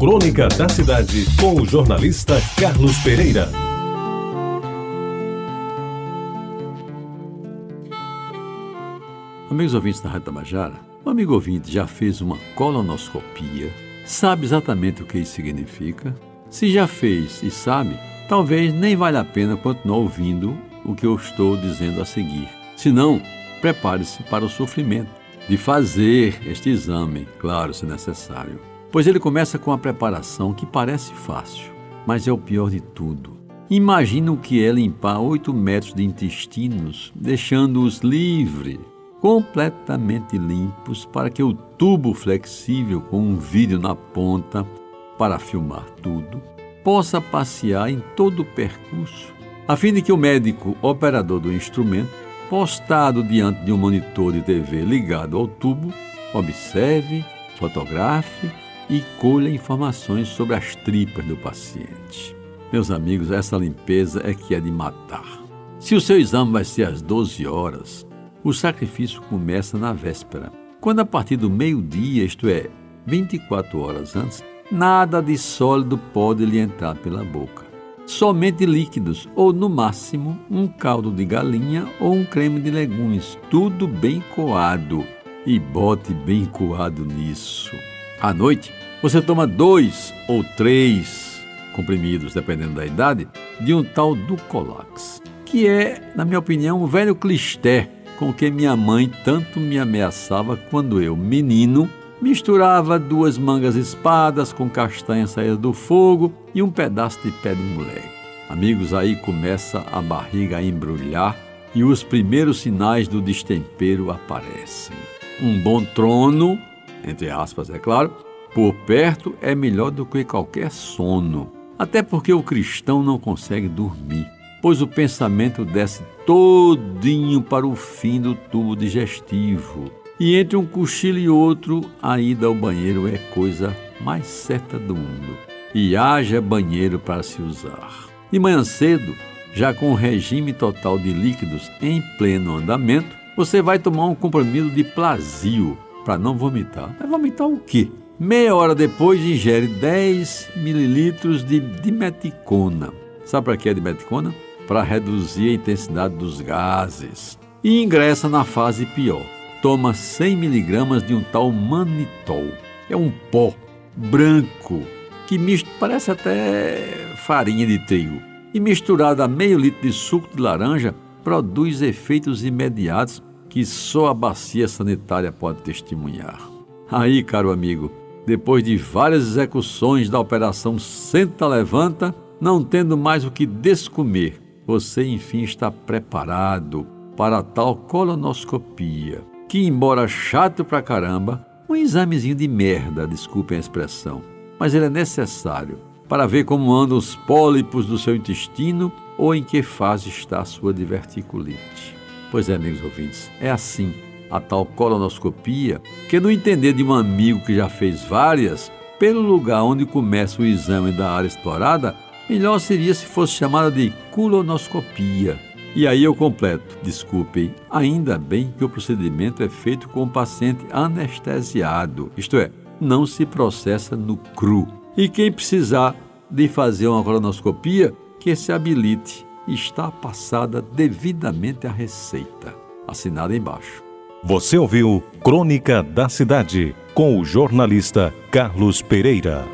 Crônica da Cidade, com o jornalista Carlos Pereira. Amigos ouvintes da Rádio Tabajara, o amigo ouvinte já fez uma colonoscopia, sabe exatamente o que isso significa? Se já fez e sabe, talvez nem vale a pena continuar ouvindo o que eu estou dizendo a seguir. Se não, prepare-se para o sofrimento de fazer este exame, claro, se necessário. Pois ele começa com a preparação que parece fácil, mas é o pior de tudo. Imagina o que é limpar 8 metros de intestinos, deixando-os livres, completamente limpos, para que o tubo flexível com um vídeo na ponta para filmar tudo possa passear em todo o percurso, a fim de que o médico operador do instrumento, postado diante de um monitor de TV ligado ao tubo, observe, fotografe e colha informações sobre as tripas do paciente. Meus amigos, essa limpeza é que é de matar. Se o seu exame vai ser às 12 horas, o sacrifício começa na véspera, quando a partir do meio-dia, isto é, 24 horas antes, nada de sólido pode lhe entrar pela boca. Somente líquidos, ou no máximo um caldo de galinha ou um creme de legumes, tudo bem coado. E bote bem coado nisso. À noite, você toma dois ou três comprimidos, dependendo da idade, de um tal Ducolax, que é, na minha opinião, um velho clisté com que minha mãe tanto me ameaçava quando eu, menino, misturava duas mangas espadas com castanha saída do fogo e um pedaço de pé de moleque. Amigos, aí começa a barriga a embrulhar e os primeiros sinais do destempero aparecem. Um bom trono, entre aspas, é claro, por perto é melhor do que qualquer sono, até porque o cristão não consegue dormir, pois o pensamento desce todinho para o fim do tubo digestivo. E entre um cochilo e outro, a ida ao banheiro é coisa mais certa do mundo. E haja banheiro para se usar. De manhã cedo, já com o regime total de líquidos em pleno andamento, você vai tomar um comprimido de plasio para não vomitar. Vai vomitar o quê? Meia hora depois, ingere 10 mililitros de dimeticona. Sabe para que é dimeticona? Para reduzir a intensidade dos gases. E ingressa na fase pior. Toma 100 miligramas de um tal manitol. É um pó branco que misto, parece até farinha de trigo. E misturado a meio litro de suco de laranja, produz efeitos imediatos que só a bacia sanitária pode testemunhar. Aí, caro amigo, depois de várias execuções da operação Senta-Levanta, não tendo mais o que descomer, você enfim está preparado para tal colonoscopia, que, embora chato pra caramba, um examezinho de merda, desculpem a expressão, mas ele é necessário para ver como andam os pólipos do seu intestino ou em que fase está a sua diverticulite. Pois é, amigos ouvintes, é assim a tal colonoscopia, que no entender de um amigo que já fez várias, pelo lugar onde começa o exame da área explorada, melhor seria se fosse chamada de colonoscopia. E aí eu completo, desculpem, ainda bem que o procedimento é feito com o paciente anestesiado, isto é, não se processa no cru. E quem precisar de fazer uma colonoscopia, que se habilite. Está passada devidamente a receita. Assinada embaixo. Você ouviu Crônica da Cidade com o jornalista Carlos Pereira.